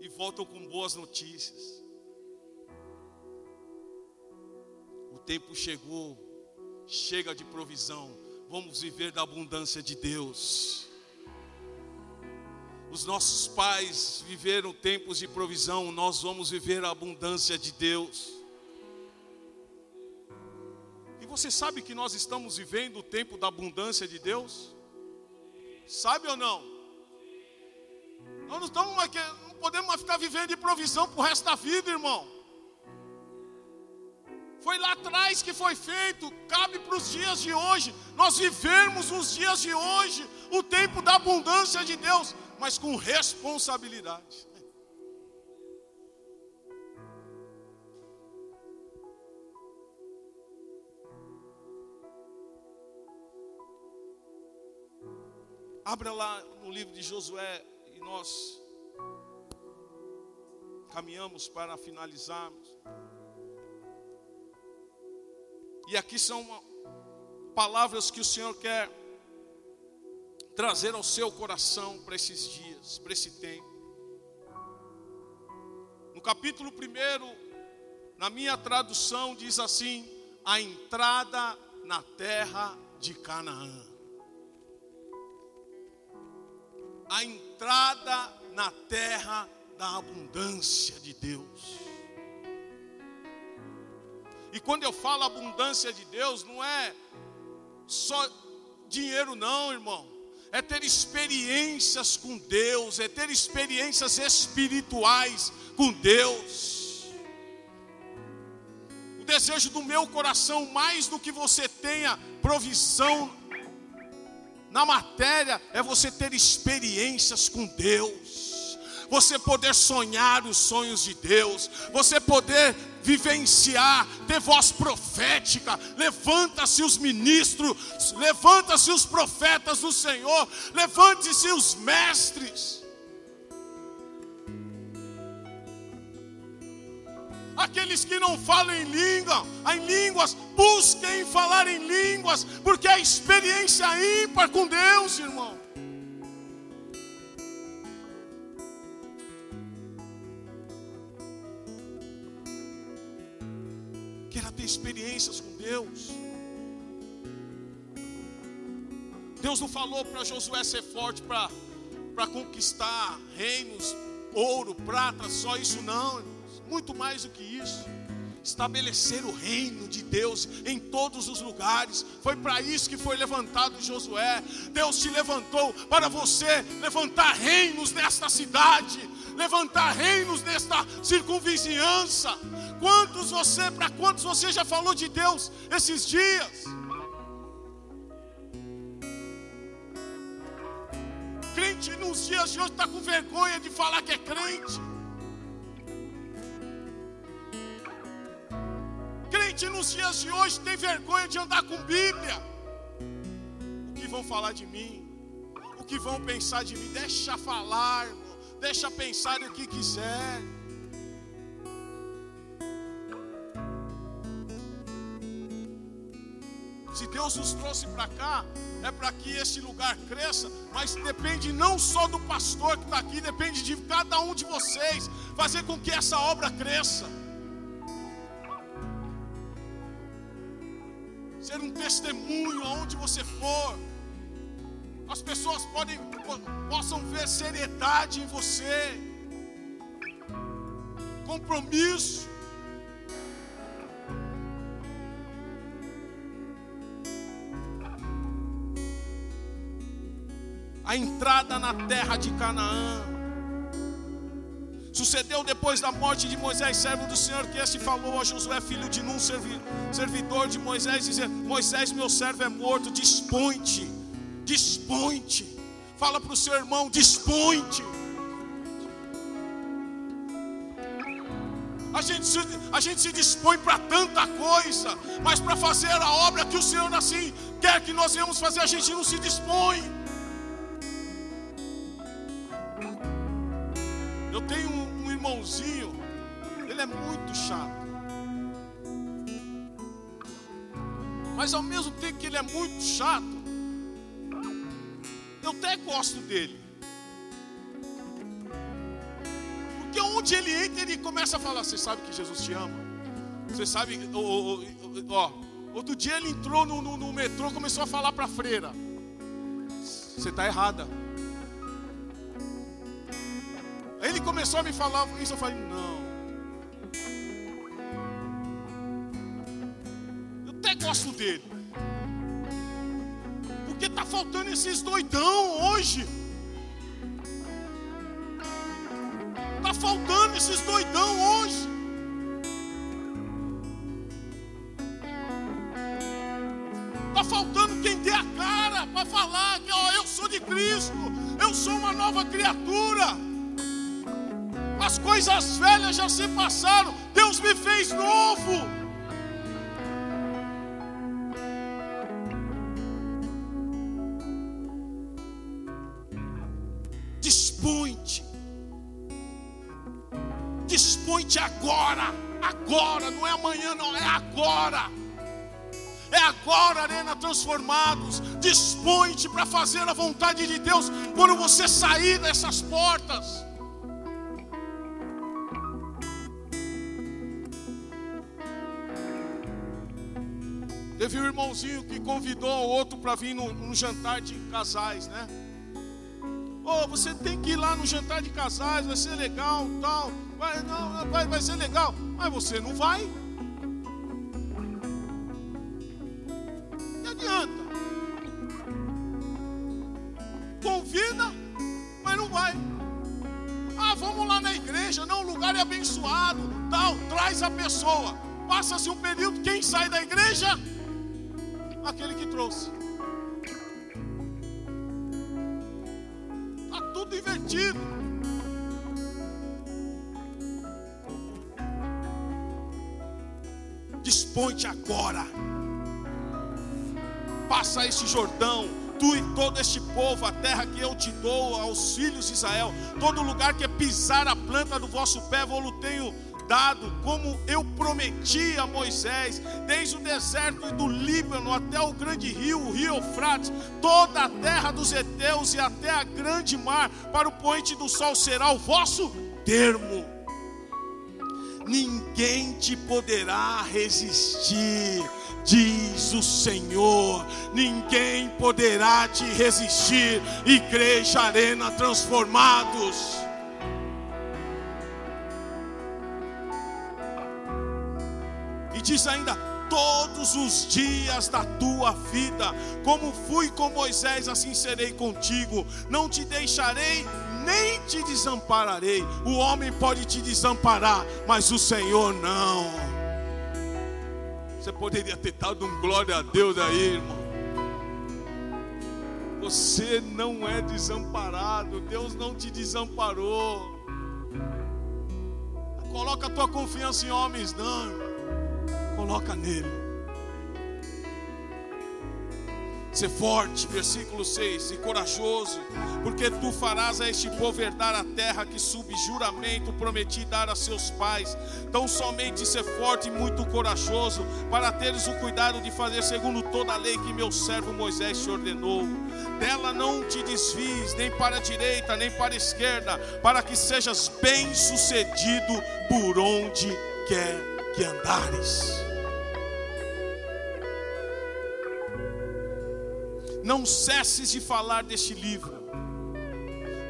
e voltam com boas notícias. O tempo chegou, chega de provisão, vamos viver da abundância de Deus. Os nossos pais viveram tempos de provisão, nós vamos viver a abundância de Deus. E você sabe que nós estamos vivendo o tempo da abundância de Deus? Sabe ou não? Nós não, estamos, não podemos mais ficar vivendo de provisão para o resto da vida, irmão. Foi lá atrás que foi feito, cabe para os dias de hoje. Nós vivemos nos dias de hoje o tempo da abundância de Deus mas com responsabilidade. Abra lá no livro de Josué e nós caminhamos para finalizarmos. E aqui são palavras que o Senhor quer trazer ao seu coração para esses dias, para esse tempo. No capítulo 1, na minha tradução, diz assim: a entrada na terra de Canaã. A entrada na terra da abundância de Deus. E quando eu falo abundância de Deus, não é só dinheiro, não, irmão é ter experiências com Deus, é ter experiências espirituais com Deus. O desejo do meu coração, mais do que você tenha provisão na matéria, é você ter experiências com Deus, você poder sonhar os sonhos de Deus, você poder vivenciar, ter voz profética. Levanta-se os ministros, levanta-se os profetas do Senhor, levante-se os mestres. Aqueles que não falam em língua, em línguas, busquem falar em línguas, porque é experiência ímpar com Deus, irmão. Experiências com Deus. Deus não falou para Josué ser forte para conquistar reinos, ouro, prata, só isso não, muito mais do que isso. Estabelecer o reino de Deus em todos os lugares, foi para isso que foi levantado Josué. Deus te levantou para você levantar reinos nesta cidade, levantar reinos nesta circunvizinhança. Quantos você, para quantos você já falou de Deus esses dias? Crente nos dias de hoje está com vergonha de falar que é crente. Crente nos dias de hoje tem vergonha de andar com Bíblia. O que vão falar de mim? O que vão pensar de mim? Deixa falar, irmão deixa pensar o que quiser. Se Deus nos trouxe para cá, é para que esse lugar cresça, mas depende não só do pastor que está aqui, depende de cada um de vocês, fazer com que essa obra cresça. Ser um testemunho aonde você for as pessoas podem, possam ver seriedade em você, compromisso. A entrada na terra de Canaã. Sucedeu depois da morte de Moisés, servo do Senhor, que este falou a Josué, filho de Nun, servidor de Moisés, dizer: Moisés, meu servo é morto, dispõe-te. Fala para o seu irmão: dispõe-te. A gente, se, a gente se dispõe para tanta coisa, mas para fazer a obra que o Senhor assim quer que nós venhamos fazer, a gente não se dispõe. Eu tenho um, irmãozinho, ele é muito chato. Mas ao mesmo tempo que ele é muito chato, eu até gosto dele. Porque onde ele entra, ele começa a falar: Você sabe que Jesus te ama? Você sabe, ó outro dia ele entrou no, no, no metrô, começou a falar para a freira: Você está errada. Ele começou a me falar isso, eu falei: Não. Eu até gosto dele. Porque está faltando esses doidão hoje. Está faltando esses doidão hoje. Está faltando quem dê a cara para falar que ó, eu sou de Cristo, eu sou uma nova criatura. As coisas velhas já se passaram, Deus me fez novo. dispõe-te dispõe-te agora, agora, não é amanhã, não, é agora. É agora, Arena Transformados. Dispõe-te para fazer a vontade de Deus quando você sair dessas portas. Teve um irmãozinho que convidou o outro para vir num, jantar de casais, né? Oh, você tem que ir lá no jantar de casais, vai ser legal, tal. Vai, não, vai, vai ser legal. Mas você não vai. Não adianta. Convida, mas não vai. Ah, vamos lá na igreja. Não, o lugar é abençoado. Tal, traz a pessoa. Passa-se um período, quem sai da igreja? Aquele que trouxe. tudo invertido. Dispõe-te agora. Passa esse Jordão, tu e todo este povo, a terra que eu te dou aos filhos de Israel, todo lugar que é pisar a planta do vosso pé, vou-lo tenho dado, como eu prometi a Moisés, desde o deserto do Líbano até o grande rio, o rio Eufrates, toda a terra dos heteus e até a grande mar, para o poente do sol será o vosso termo. Ninguém te poderá resistir, diz o Senhor. Ninguém poderá te resistir. Igreja Arena Transformados. Diz ainda: todos os dias da tua vida, como fui com Moisés, assim serei contigo. Não te deixarei nem te desampararei. O homem pode te desamparar, mas o Senhor não. Você poderia ter dado um glória a Deus aí, irmão. Você não é desamparado, Deus não te desamparou. Coloca a tua confiança em homens, não. Irmão coloca nele. Ser forte, versículo 6, e corajoso, porque tu farás a este povo herdar a terra que sob juramento prometi dar a seus pais. Então somente ser forte e muito corajoso, para teres o cuidado de fazer segundo toda a lei que meu servo Moisés te ordenou. Dela não te desvies, nem para a direita, nem para a esquerda, para que sejas bem sucedido por onde quer que andares. Não cesses de falar deste livro.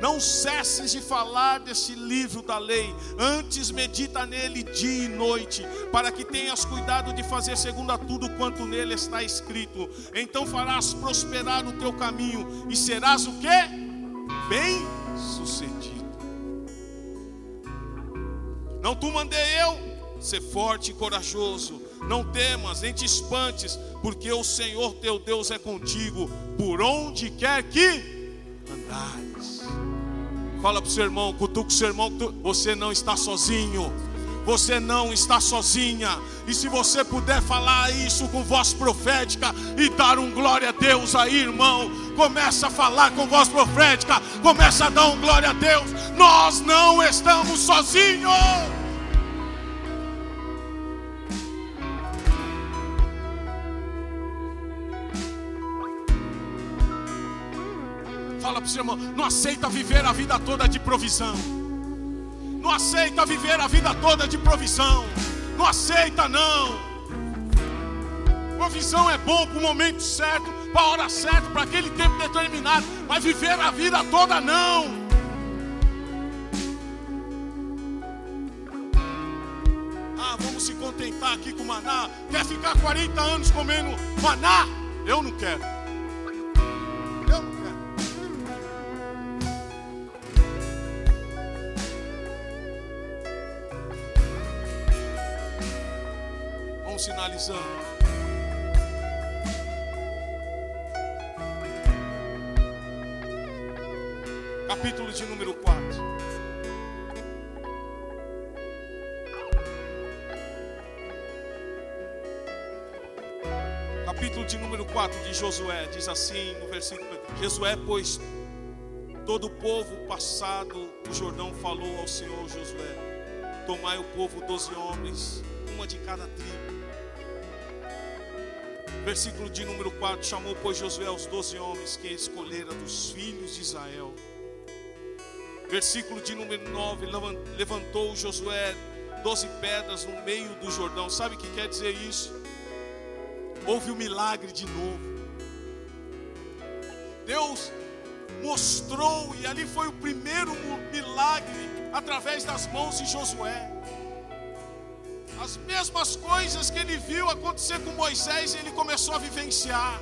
Não cesses de falar desse livro da lei, antes medita nele dia e noite, para que tenhas cuidado de fazer segundo a tudo quanto nele está escrito. Então farás prosperar o teu caminho e serás o que? Bem sucedido. Não tu mandei eu, ser forte e corajoso. Não temas, nem te espantes, porque o Senhor teu Deus é contigo por onde quer que andares. Fala para o seu irmão, cutuca o seu irmão, você não está sozinho. Você não está sozinha. E se você puder falar isso com voz profética e dar um glória a Deus aí, irmão, começa a falar com voz profética, começa a dar um glória a Deus. Nós não estamos sozinhos. Para não aceita viver a vida toda de provisão. Não aceita viver a vida toda de provisão. Não aceita, não. Provisão é bom para o momento certo, para a hora certa, para aquele tempo determinado. Mas viver a vida toda, não. Ah, vamos se contentar aqui com maná. Quer ficar 40 anos comendo maná? Eu não quero. Sinalizando. Capítulo de número 4. Capítulo de número 4 de Josué diz assim no versículo: Josué, pois todo o povo passado do Jordão falou ao Senhor Josué: Tomai o povo doze homens, uma de cada tribo Versículo de número 4: Chamou, pois, Josué os doze homens que escolhera dos filhos de Israel. Versículo de número 9: Levantou Josué doze pedras no meio do Jordão. Sabe o que quer dizer isso? Houve o um milagre de novo. Deus mostrou, e ali foi o primeiro milagre através das mãos de Josué. As mesmas coisas que ele viu acontecer com Moisés, ele começou a vivenciar.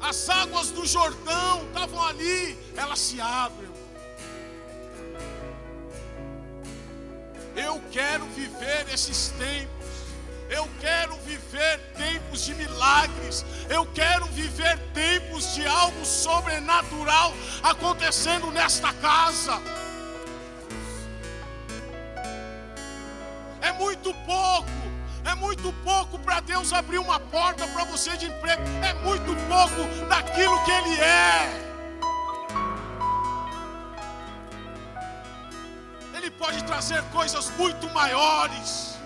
As águas do Jordão estavam ali, elas se abrem. Eu quero viver esses tempos. Eu quero viver tempos de milagres. Eu quero viver tempos de algo sobrenatural acontecendo nesta casa. É muito pouco. É muito pouco para Deus abrir uma porta para você de emprego. É muito pouco daquilo que Ele é. Ele pode trazer coisas muito maiores.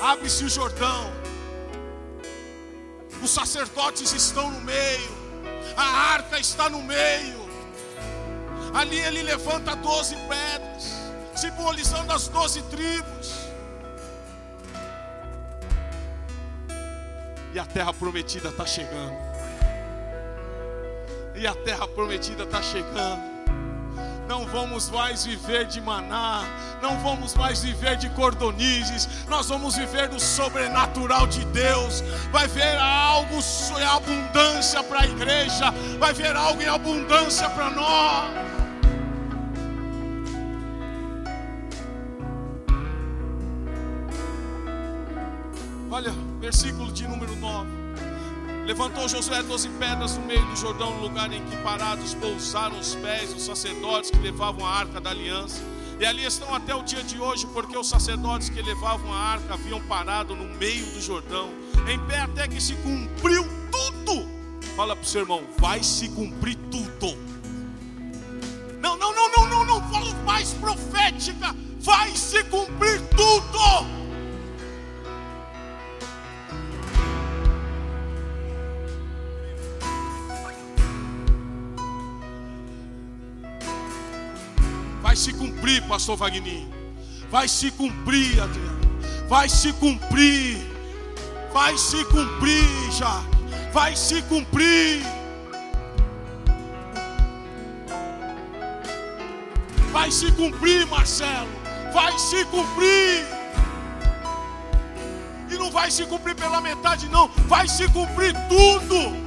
Abre-se o Jordão. Os sacerdotes estão no meio. A arca está no meio. Ali ele levanta doze pedras, simbolizando as doze tribos. E a terra prometida está chegando. E a terra prometida está chegando não vamos mais viver de maná, não vamos mais viver de cordonizes, nós vamos viver do sobrenatural de Deus. Vai ver algo em abundância para a igreja, vai ver algo em abundância para nós. Versículo de número 9. Levantou Josué doze pedras no meio do Jordão, no lugar em que parados pousaram os pés dos sacerdotes que levavam a arca da aliança. E ali estão até o dia de hoje, porque os sacerdotes que levavam a arca haviam parado no meio do Jordão, em pé até que se cumpriu tudo. Fala para o seu irmão, vai se cumprir tudo. Não, não, não, não, não, não, fala mais profética, vai se cumprir tudo. Cumprir, pastor Wagner. Vai se cumprir, Adriano. Vai se cumprir. Vai se cumprir, já. Vai se cumprir. Vai se cumprir, Marcelo. Vai se cumprir. E não vai se cumprir pela metade, não. Vai se cumprir tudo.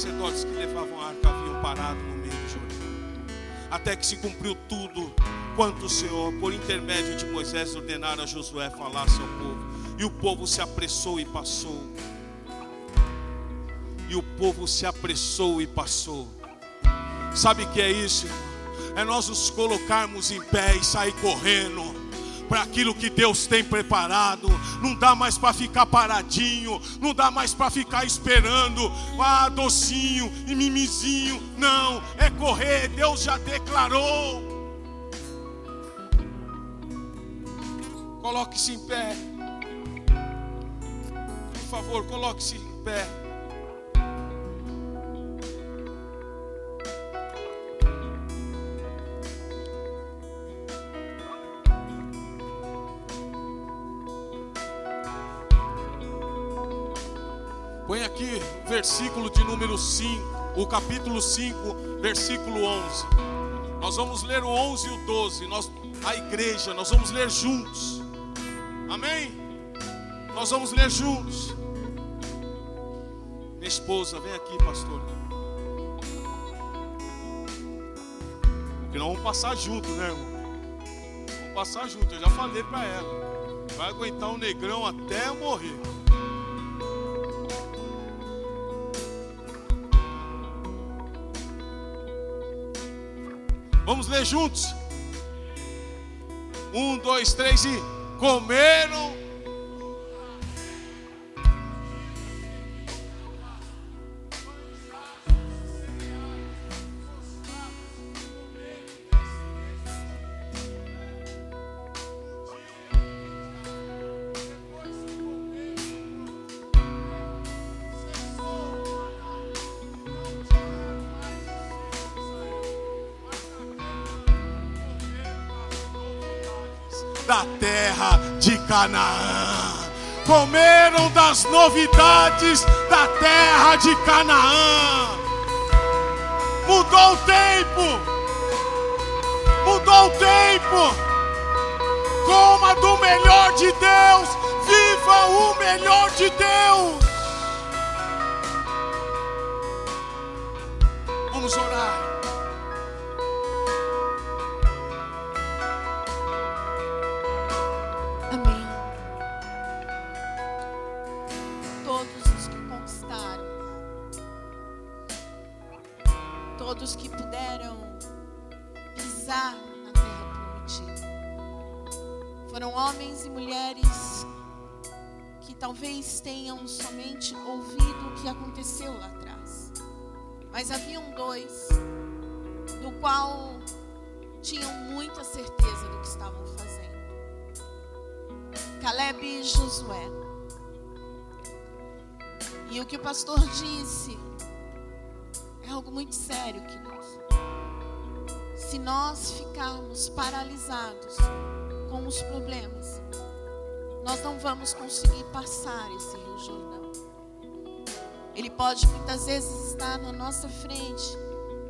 Sacerdotes que levavam a arca haviam parado no meio do Jordão, até que se cumpriu tudo quanto o Senhor, por intermédio de Moisés, ordenara a Josué falasse ao povo. E o povo se apressou e passou. E o povo se apressou e passou. Sabe o que é isso? É nós nos colocarmos em pé e sair correndo para aquilo que Deus tem preparado. Não dá mais para ficar paradinho, não dá mais para ficar esperando, ah, docinho e mimizinho. Não, é correr. Deus já declarou. Coloque-se em pé. Por favor, coloque-se em pé. Versículo de número 5, o capítulo 5, versículo 11. Nós vamos ler o 11 e o 12. Nós, a igreja, nós vamos ler juntos. Amém? Nós vamos ler juntos. Minha esposa, vem aqui, pastor. Porque nós vamos passar junto, né, irmão? Vamos passar junto. Eu já falei para ela. Vai aguentar o negrão até morrer. Vamos ler juntos. Um, dois, três e comeram. Comeram das novidades da terra de Canaã. Mudou o tempo. Mudou o tempo. Coma do melhor de Deus. Viva o melhor de Deus. Vamos orar. Aconteceu lá atrás, mas haviam dois do qual tinham muita certeza do que estavam fazendo. Caleb e Josué. E o que o pastor disse é algo muito sério, queridos. Se nós ficarmos paralisados com os problemas, nós não vamos conseguir passar esse Rio Jordão. Ele pode muitas vezes estar na nossa frente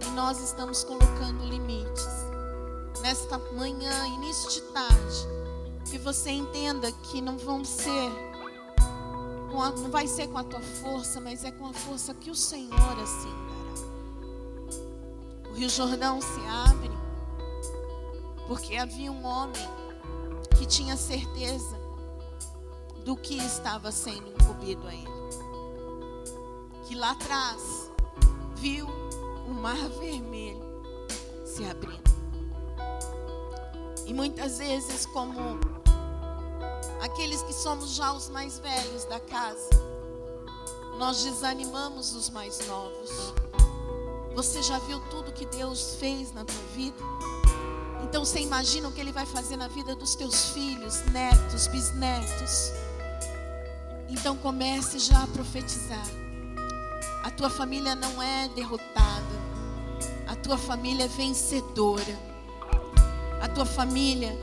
e nós estamos colocando limites. Nesta manhã, início de tarde, que você entenda que não vão ser, não vai ser com a tua força, mas é com a força que o Senhor assim dará. O Rio Jordão se abre porque havia um homem que tinha certeza do que estava sendo incumbido a ele. Que lá atrás viu o mar vermelho se abrindo. E muitas vezes, como aqueles que somos já os mais velhos da casa, nós desanimamos os mais novos. Você já viu tudo que Deus fez na tua vida? Então você imagina o que Ele vai fazer na vida dos teus filhos, netos, bisnetos. Então comece já a profetizar. A tua família não é derrotada, a tua família é vencedora. A tua família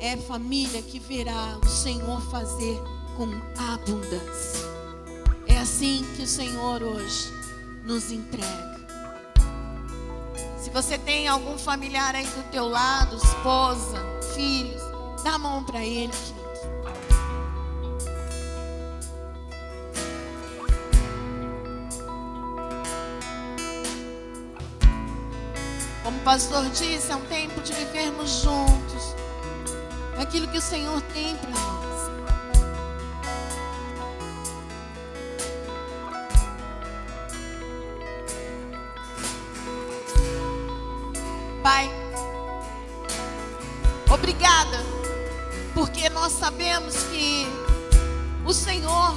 é família que verá o Senhor fazer com abundância. É assim que o Senhor hoje nos entrega. Se você tem algum familiar aí do teu lado, esposa, filhos, dá a mão para ele, pastor disse, é um tempo de vivermos juntos. É aquilo que o Senhor tem para nós. Pai, obrigada, porque nós sabemos que o Senhor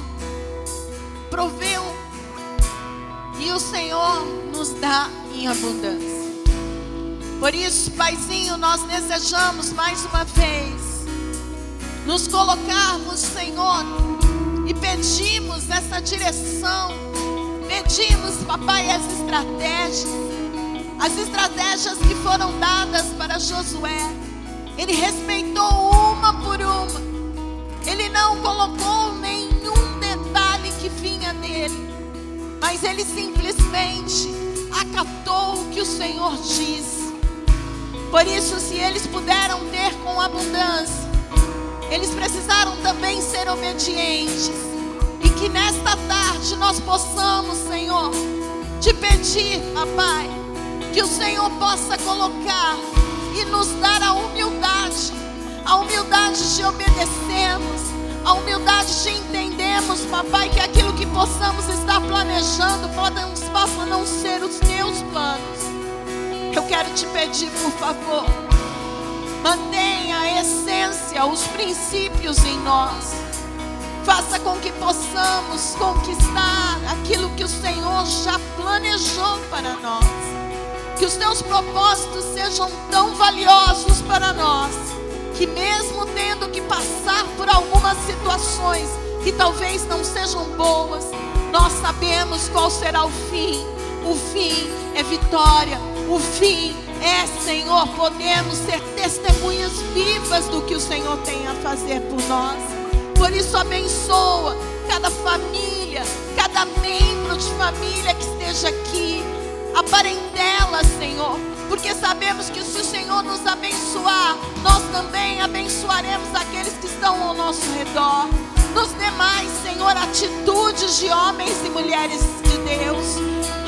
proveu e o Senhor nos dá em abundância. Por isso, Paizinho, nós desejamos mais uma vez nos colocarmos, Senhor, e pedimos essa direção, pedimos, Papai, as estratégias, as estratégias que foram dadas para Josué. Ele respeitou uma por uma, ele não colocou nenhum detalhe que vinha dele, mas ele simplesmente acatou o que o Senhor disse. Por isso, se eles puderam ter com abundância, eles precisaram também ser obedientes. E que nesta tarde nós possamos, Senhor, te pedir, papai, que o Senhor possa colocar e nos dar a humildade, a humildade de obedecermos, a humildade de entendermos, papai, que aquilo que possamos estar planejando pode- possa não ser os teus planos. Eu quero te pedir, por favor, mantenha a essência, os princípios em nós. Faça com que possamos conquistar aquilo que o Senhor já planejou para nós. Que os teus propósitos sejam tão valiosos para nós, que mesmo tendo que passar por algumas situações que talvez não sejam boas, nós sabemos qual será o fim. O fim é vitória. O fim é, Senhor, podemos ser testemunhas vivas do que o Senhor tem a fazer por nós. Por isso, abençoa cada família, cada membro de família que esteja aqui. A Senhor, porque sabemos que se o Senhor nos abençoar, nós também abençoaremos aqueles que estão ao nosso redor. Nos demais, Senhor, atitudes de homens e mulheres de Deus.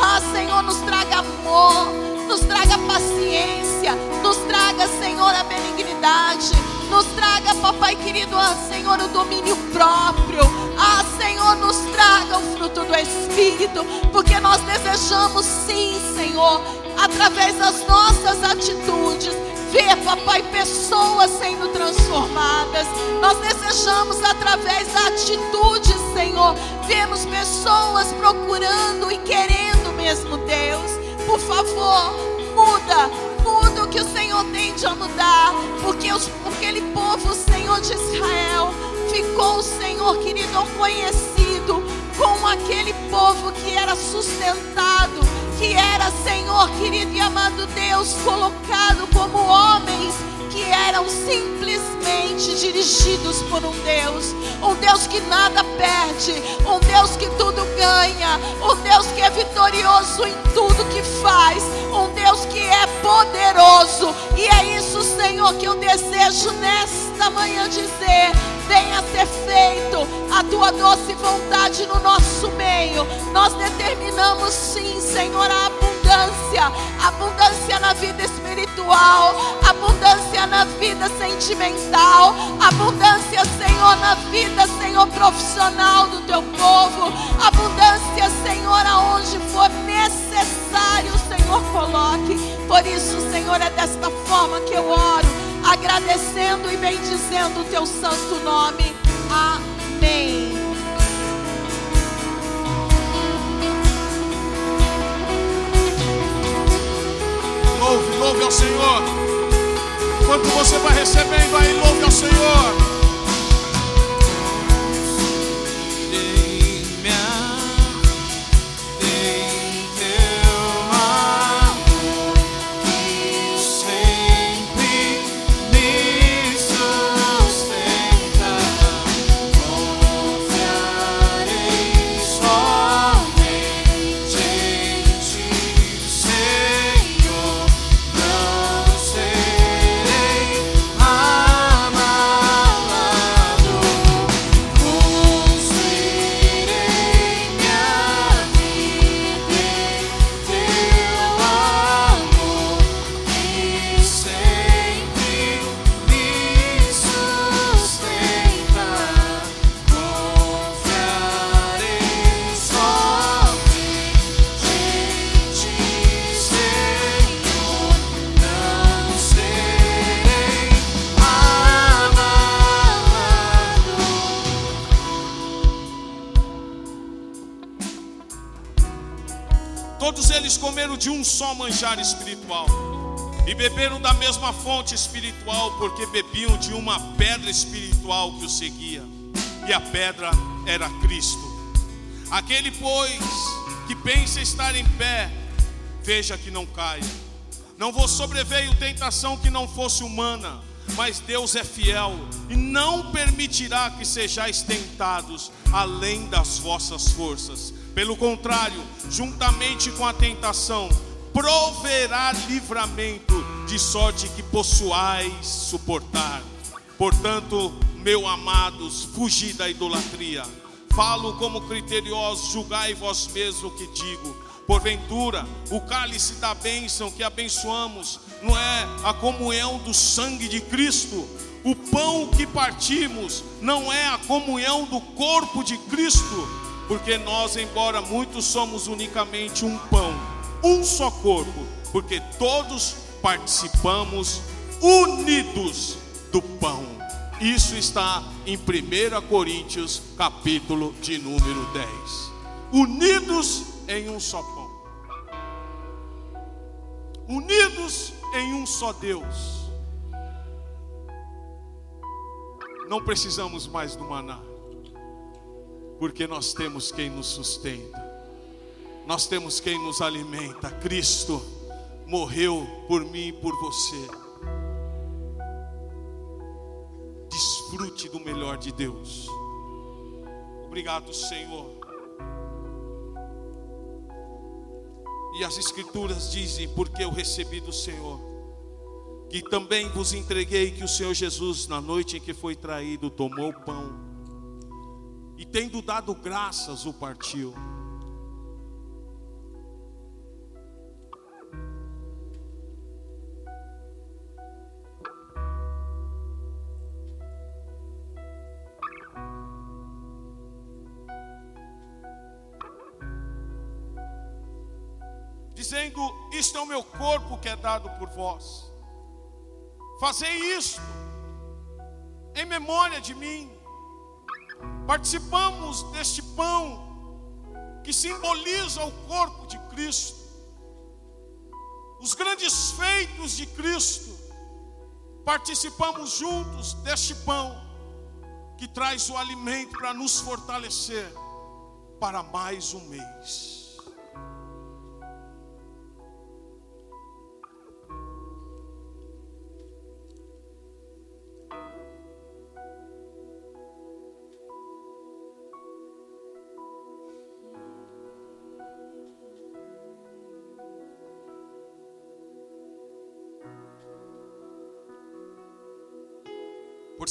Ah, Senhor, nos traga amor, nos traga paciência, nos traga, Senhor, a benignidade, nos traga, papai querido, ah, Senhor, o domínio próprio. Ah, Senhor, nos traga o fruto do Espírito, porque nós desejamos sim, Senhor, através das nossas atitudes, ver, papai, pessoas sendo transformadas. Nós desejamos, através da atitude, Senhor, vemos pessoas procurando e querendo mesmo, Deus. Por favor, muda, muda o que o Senhor tem a mudar, porque os, aquele povo, Senhor de Israel, ficou, Senhor querido, conhecido com aquele povo que era sustentado, que era, Senhor querido e amado Deus, colocado como homens que eram simplesmente dirigidos por um Deus, um Deus que nada perde, um Deus que tudo ganha, um Deus que é vitorioso em tudo que faz, um Deus que é poderoso, e é isso, Senhor, que eu desejo nesta manhã dizer: venha ser feito a tua doce vontade no nosso meio. Nós determinamos sim, Senhor, a abundância, abundância na vida espiritual, abundância na vida sentimental, abundância, Senhor, na vida, Senhor, profissional do teu povo, abundância, Senhor, aonde for necessário, Senhor, coloque. Por isso, Senhor, é desta forma que eu oro, agradecendo e bendizendo o teu santo nome. Amém. Louve, louve ao Senhor. Enquanto você vai recebendo aí, louve ao Senhor. Manjar espiritual e beberam da mesma fonte espiritual, porque bebiam de uma pedra espiritual que os seguia, e a pedra era Cristo. Aquele, pois, que pensa estar em pé, veja que não caia. Não vos sobreveio tentação que não fosse humana, mas Deus é fiel e não permitirá que sejais tentados além das vossas forças. Pelo contrário, juntamente com a tentação, proverá livramento, de sorte que possuais suportar. Portanto, meus amados, fugi da idolatria. Falo como criteriosos, julgai vós mesmos o que digo. Porventura, o cálice da bênção que abençoamos não é a comunhão do sangue de Cristo. O pão que partimos não é a comunhão do corpo de Cristo, porque nós, embora muitos, somos unicamente um pão, um só corpo, porque todos participamos unidos do pão. Isso está em 1 Coríntios, capítulo de número 10. Unidos em um só pão. Unidos em um só Deus. Não precisamos mais do maná, porque nós temos quem nos sustenta, nós temos quem nos alimenta. Cristo morreu por mim e por você. Desfrute do melhor de Deus. Obrigado, Senhor. E as Escrituras dizem: Porque eu recebi do Senhor, que também vos entreguei que o Senhor Jesus, na noite em que foi traído, tomou o pão, e tendo dado graças, o partiu. Dizendo: Isto é o meu corpo que é dado por vós. Fazei isto em memória de mim. Participamos deste pão que simboliza o corpo de Cristo, os grandes feitos de Cristo. Participamos juntos deste pão que traz o alimento para nos fortalecer para mais um mês.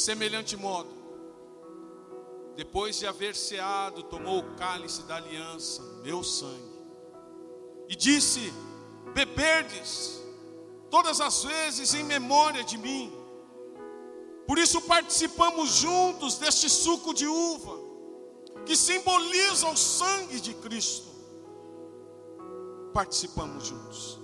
Semelhante modo, depois de haver ceado, tomou o cálice da aliança, meu sangue, e disse: Beberdes todas as vezes em memória de mim. Por isso participamos juntos deste suco de uva, que simboliza o sangue de Cristo. Participamos juntos.